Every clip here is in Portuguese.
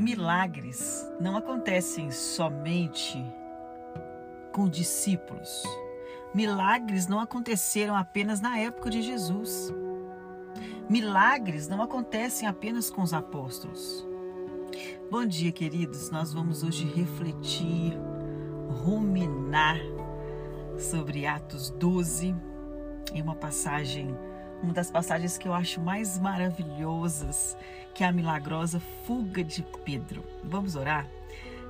milagres não acontecem somente com discípulos. Milagres não aconteceram apenas na época de Jesus. Milagres não acontecem apenas com os apóstolos. Bom dia, queridos. Nós vamos hoje refletir, ruminar sobre Atos 12, em uma passagem, uma das passagens que eu acho mais maravilhosas, que é a milagrosa fuga de Pedro. Vamos orar?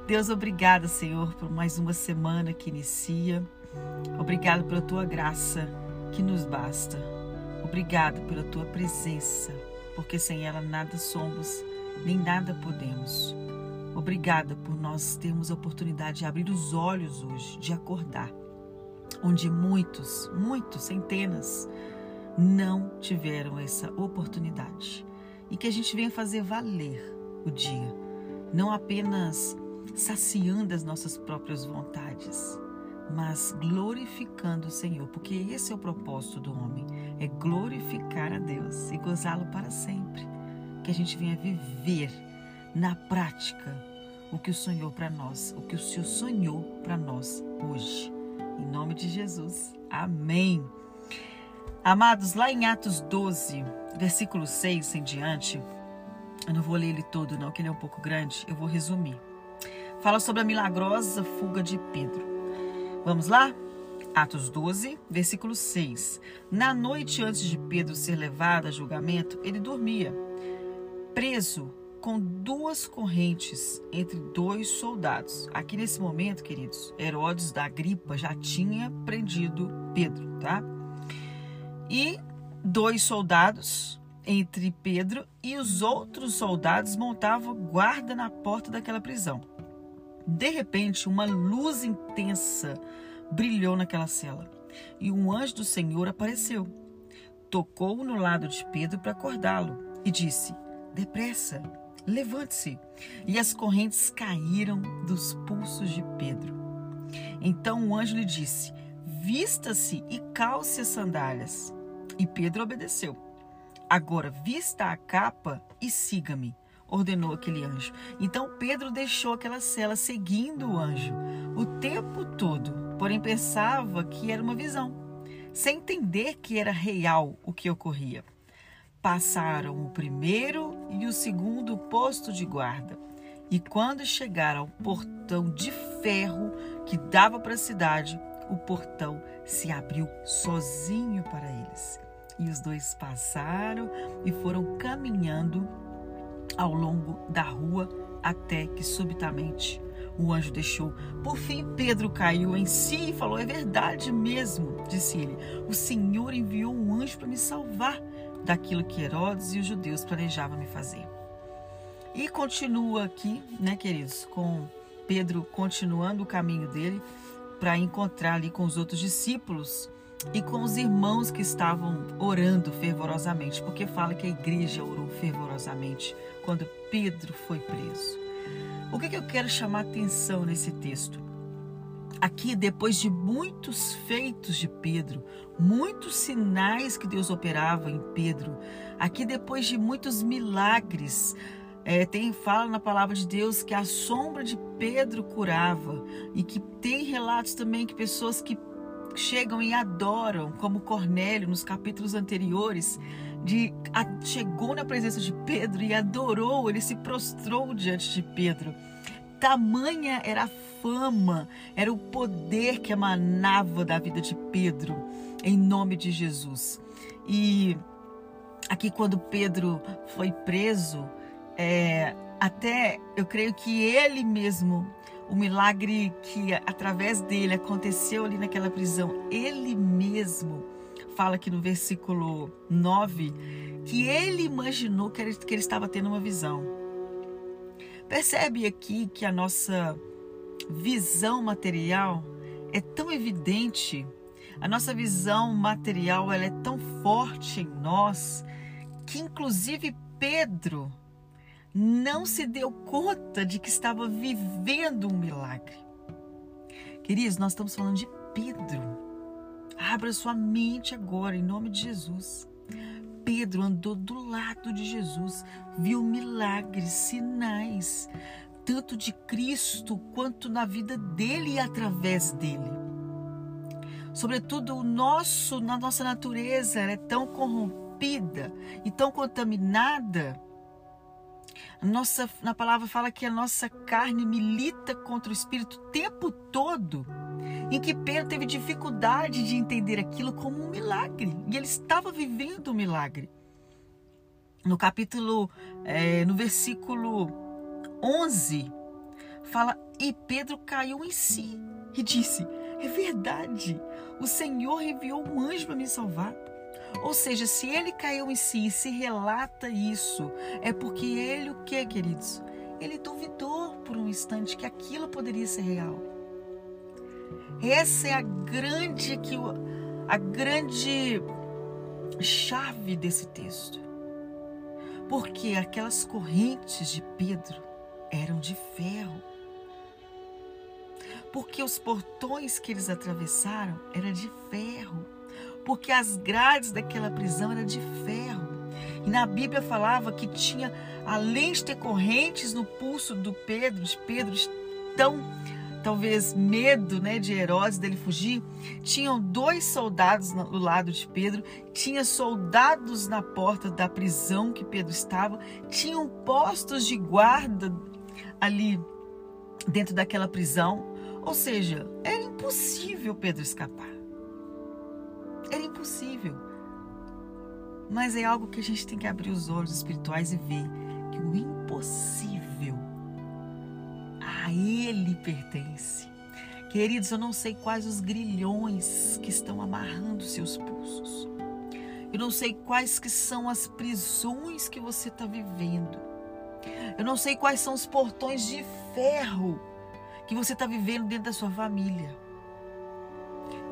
Deus, obrigada, Senhor, por mais uma semana que inicia. Obrigado pela tua graça que nos basta. Obrigado pela tua presença, porque sem ela nada somos, nem nada podemos. Obrigada por nós termos a oportunidade de abrir os olhos hoje, de acordar, onde muitos, muitos, centenas, não tiveram essa oportunidade. E que a gente venha fazer valer o dia, não apenas saciando as nossas próprias vontades, mas glorificando o Senhor, porque esse é o propósito do homem, é glorificar a Deus e gozá-lo para sempre. Que a gente venha viver na prática o que o sonhou para nós, o que o Senhor sonhou para nós hoje. Em nome de Jesus. Amém. Amados, lá em Atos 12, versículo 6 em diante, eu não vou ler ele todo não, que ele é um pouco grande, eu vou resumir. Fala sobre a milagrosa fuga de Pedro. Vamos lá? Atos 12, versículo 6. Na noite antes de Pedro ser levado a julgamento, ele dormia, preso com duas correntes entre dois soldados. Aqui nesse momento, queridos, Herodes da Gripa já tinha prendido Pedro, tá? E dois soldados entre Pedro e os outros soldados montavam guarda na porta daquela prisão. De repente, uma luz intensa brilhou naquela cela e um anjo do Senhor apareceu. Tocou no lado de Pedro para acordá-lo e disse: Depressa, levante-se. E as correntes caíram dos pulsos de Pedro. Então o anjo lhe disse: Vista-se e calce as sandálias. E Pedro obedeceu. Agora, vista a capa e siga-me ordenou aquele anjo. Então Pedro deixou aquela cela seguindo o anjo o tempo todo, porém pensava que era uma visão, sem entender que era real o que ocorria. Passaram o primeiro e o segundo posto de guarda. E quando chegaram ao portão de ferro que dava para a cidade, o portão se abriu sozinho para eles. E os dois passaram e foram caminhando ao longo da rua até que subitamente o anjo deixou. Por fim, Pedro caiu em si e falou: É verdade mesmo, disse ele. O Senhor enviou um anjo para me salvar daquilo que Herodes e os judeus planejavam me fazer. E continua aqui, né, queridos, com Pedro continuando o caminho dele para encontrar ali com os outros discípulos e com os irmãos que estavam orando fervorosamente, porque fala que a igreja orou fervorosamente quando Pedro foi preso. O que, que eu quero chamar atenção nesse texto? Aqui, depois de muitos feitos de Pedro, muitos sinais que Deus operava em Pedro, aqui depois de muitos milagres, é, tem fala na palavra de Deus que a sombra de Pedro curava e que tem relatos também que pessoas que chegam e adoram, como Cornélio nos capítulos anteriores, de a, chegou na presença de Pedro e adorou, ele se prostrou diante de Pedro. Tamanha era a fama, era o poder que emanava da vida de Pedro, em nome de Jesus. E aqui, quando Pedro foi preso, é, até eu creio que ele mesmo o milagre que através dele aconteceu ali naquela prisão, ele mesmo fala aqui no versículo 9 que ele imaginou que ele, que ele estava tendo uma visão. Percebe aqui que a nossa visão material é tão evidente, a nossa visão material ela é tão forte em nós que inclusive Pedro não se deu conta de que estava vivendo um milagre. Queridos, nós estamos falando de Pedro. Abra sua mente agora, em nome de Jesus. Pedro andou do lado de Jesus, viu milagres, sinais, tanto de Cristo quanto na vida dele e através dele. Sobretudo o nosso, na nossa natureza, é tão corrompida e tão contaminada. Nossa, na palavra fala que a nossa carne milita contra o espírito o tempo todo em que Pedro teve dificuldade de entender aquilo como um milagre. E ele estava vivendo um milagre. No capítulo, é, no versículo 11, fala: E Pedro caiu em si e disse: É verdade, o Senhor enviou um anjo para me salvar. Ou seja, se ele caiu em si e se relata isso, é porque ele o que, queridos? Ele duvidou por um instante que aquilo poderia ser real. Essa é a grande que a grande chave desse texto. Porque aquelas correntes de Pedro eram de ferro. Porque os portões que eles atravessaram eram de ferro. Porque as grades daquela prisão eram de ferro. E na Bíblia falava que tinha, além de ter correntes no pulso do Pedro, de Pedro tão talvez medo né, de Herodes dele fugir, tinham dois soldados no lado de Pedro, tinha soldados na porta da prisão que Pedro estava, tinham postos de guarda ali dentro daquela prisão. Ou seja, era impossível Pedro escapar. Era impossível. Mas é algo que a gente tem que abrir os olhos espirituais e ver que o impossível a Ele pertence. Queridos, eu não sei quais os grilhões que estão amarrando seus pulsos. Eu não sei quais que são as prisões que você está vivendo. Eu não sei quais são os portões de ferro que você está vivendo dentro da sua família.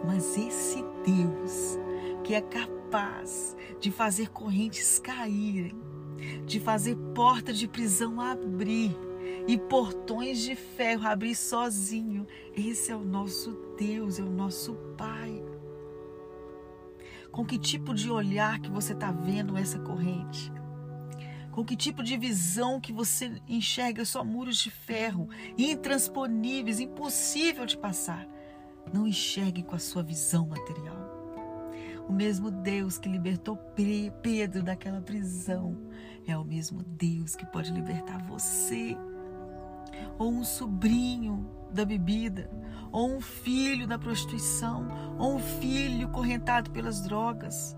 Mas esse Deus que é capaz de fazer correntes caírem, de fazer porta de prisão abrir, e portões de ferro abrir sozinho. Esse é o nosso Deus, é o nosso Pai. Com que tipo de olhar que você está vendo essa corrente? Com que tipo de visão que você enxerga só muros de ferro, intransponíveis, impossível de passar? Não enxergue com a sua visão material. O mesmo Deus que libertou Pedro daquela prisão é o mesmo Deus que pode libertar você. Ou um sobrinho da bebida, ou um filho da prostituição, ou um filho correntado pelas drogas,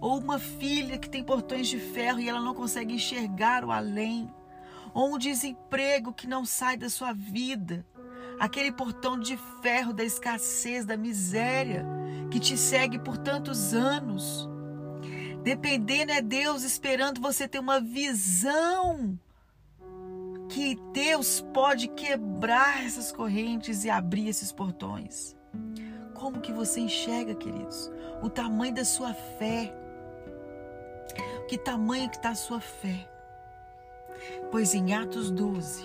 ou uma filha que tem portões de ferro e ela não consegue enxergar o além, ou um desemprego que não sai da sua vida, aquele portão de ferro da escassez, da miséria que te segue por tantos anos. Dependendo é Deus esperando você ter uma visão que Deus pode quebrar essas correntes e abrir esses portões. Como que você enxerga, queridos? O tamanho da sua fé. Que tamanho que está a sua fé? Pois em Atos 12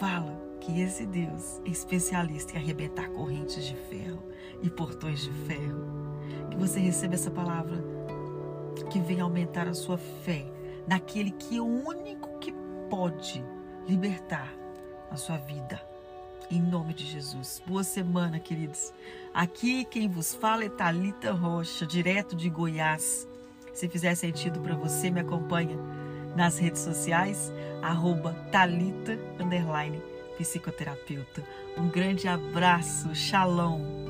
fala que esse Deus é especialista em arrebentar correntes de ferro e portões de ferro. Que você receba essa palavra que vem aumentar a sua fé naquele que é o único que pode libertar a sua vida. Em nome de Jesus. Boa semana, queridos. Aqui quem vos fala é Talita Rocha, direto de Goiás. Se fizer sentido para você, me acompanha nas redes sociais, arroba underline, psicoterapeuta. Um grande abraço, shalom.